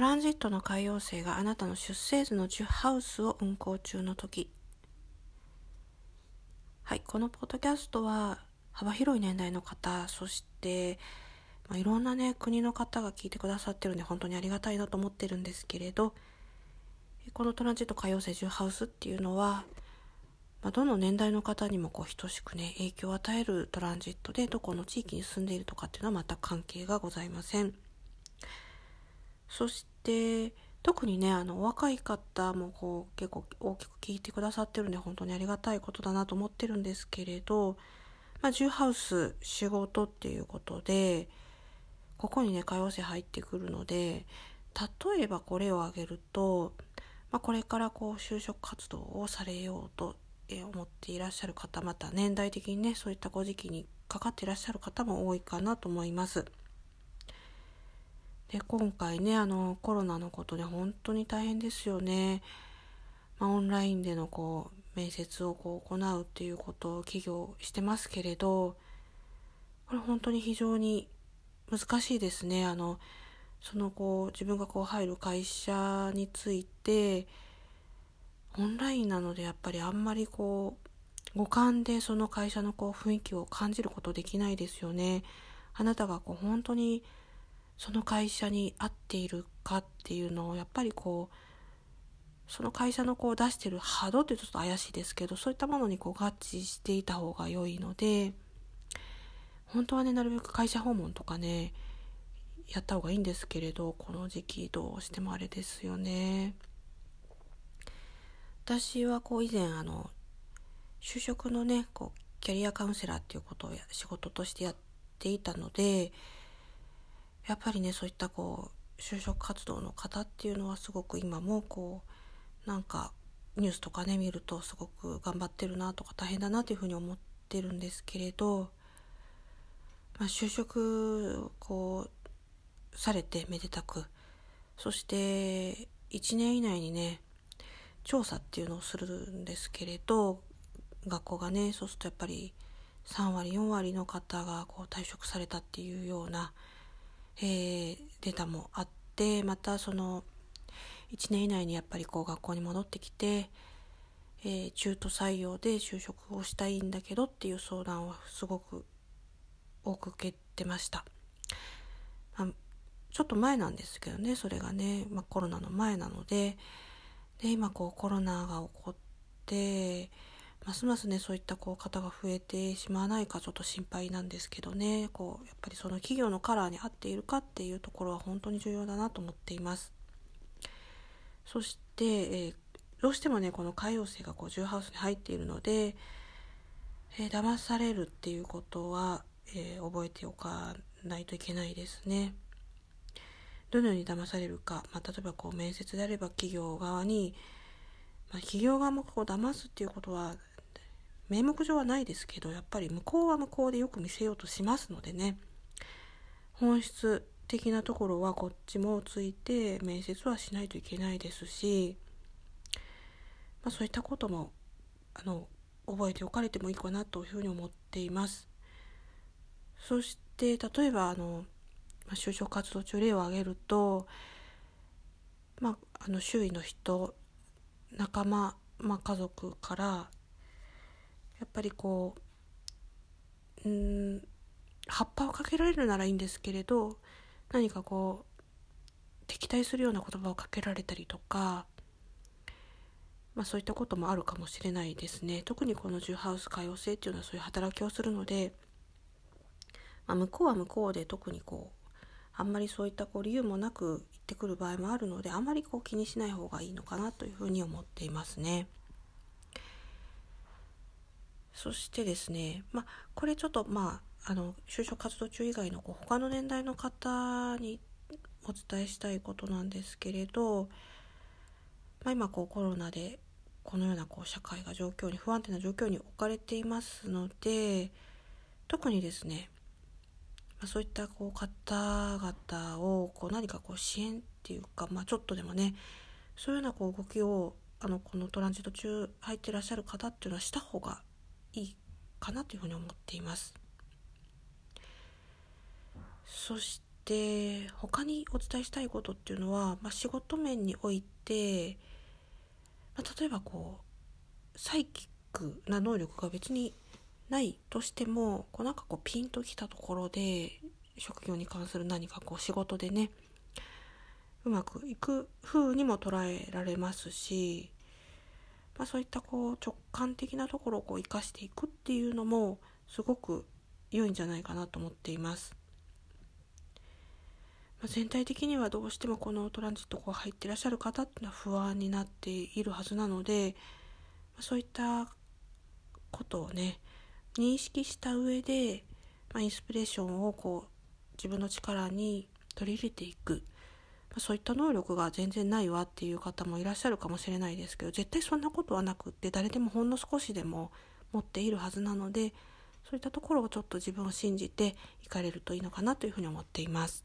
トランジットの海洋星があなたの出生図の10ハウスを運行中の時はいこのポッドキャストは幅広い年代の方そして、まあ、いろんなね国の方が聞いてくださってるんで本当にありがたいなと思ってるんですけれどこのトランジット海洋星10ハウスっていうのは、まあ、どの年代の方にもこう等しくね影響を与えるトランジットでどこの地域に住んでいるとかっていうのは全く関係がございません。そして特にねあのお若い方もこう結構大きく聞いてくださってるんで本当にありがたいことだなと思ってるんですけれど、まあ、10ハウス仕事っていうことでここにね可用性入ってくるので例えばこれを挙げると、まあ、これからこう就職活動をされようと思っていらっしゃる方また年代的にねそういったご時期にかかっていらっしゃる方も多いかなと思います。で今回ねあのコロナのことで本当に大変ですよね。まあ、オンラインでのこう面接をこう行うっていうことを企業してますけれどこれ本当に非常に難しいですね。あのそのこう自分がこう入る会社についてオンラインなのでやっぱりあんまりこう五感でその会社のこう雰囲気を感じることできないですよね。あなたがこう本当にその会社に合っているかっていうのをやっぱりこうその会社のこう出してる波動ってちょっと怪しいですけどそういったものにこう合致していた方が良いので本当はねなるべく会社訪問とかねやった方がいいんですけれどこの時期どうしてもあれですよね。私はこう以前あの就職のねこうキャリアカウンセラーっていうことを仕事としてやっていたのでやっぱりねそういったこう就職活動の方っていうのはすごく今もこうなんかニュースとかね見るとすごく頑張ってるなとか大変だなというふうに思ってるんですけれど、まあ、就職こうされてめでたくそして1年以内にね調査っていうのをするんですけれど学校がねそうするとやっぱり3割4割の方がこう退職されたっていうようなえー、データもあってまたその1年以内にやっぱりこう学校に戻ってきて、えー、中途採用で就職をしたいんだけどっていう相談はすごく多く受けてました。あ、ちょっと前なんですけどねそれがね、まあ、コロナの前なのでで今こうコロナが起こってますますねそういったこう方が増えてしまわないかちょっと心配なんですけどね。こうやっぱりその企業のカラーに合っているかっていうところは本当に重要だなと思っています。そして、えー、どうしてもねこの海洋星がこうジュハウスに入っているので、えー、騙されるっていうことは、えー、覚えておかないといけないですね。どのように騙されるか、まあ、例えばこう面接であれば企業側にま、企業側もこう騙すっていうことは名目上はないですけどやっぱり向こうは向こうでよく見せようとしますのでね本質的なところはこっちもついて面接はしないといけないですし、まあ、そういったこともあの覚えておかれてもいいかなというふうに思っています。そして例えばあの、ま、就職活動中例を挙げると、まあ、あの周囲の人仲間、まあ、家族からぱりこううん葉っぱをかけられるならいいんですけれど何かこう敵対するような言葉をかけられたりとか、まあ、そういったこともあるかもしれないですね特にこのジュハウス可用性っていうのはそういう働きをするので、まあ、向こうは向こうで特にこうあんまりそういったこう理由もなく言ってくる場合もあるのであまりこう気にしない方がいいのかなというふうに思っていますね。そしてですね、まあ、これちょっとまあ、あの、就職活動中以外のこう他の年代の方にお伝えしたいことなんですけれど、まあ、今こうコロナでこのようなこう社会が状況に不安定な状況に置かれていますので特にですね、まあ、そういったこう方々をこう何かこう支援っていうか、まあ、ちょっとでもねそういうようなこう動きをあのこのトランジット中入ってらっしゃる方っていうのはした方がいいかなというふうに思っています。そして、他にお伝えしたいことっていうのは、まあ、仕事面において、まあ、例えばこうサイキックな能力が別にないとしてもこうなんかこうピンときたところで職業に関する何かこう仕事でねうまくいく風にも捉えられますし、まあ、そういったこう直感的なところをこう生かしていくっていうのもすごく良いんじゃないかなと思っています。まあ、全体的にはどうしてもこのトランジットこう入ってらっしゃる方っていうのは不安になっているはずなので、まあ、そういったことをね認識した上で、まあ、インスピレーションをこう自分の力に取り入れていく、そういった能力が全然ないわっていう方もいらっしゃるかもしれないですけど絶対そんなことはなくって誰でもほんの少しでも持っているはずなのでそういったところをちょっと自分を信じていかれるといいのかなというふうに思っています。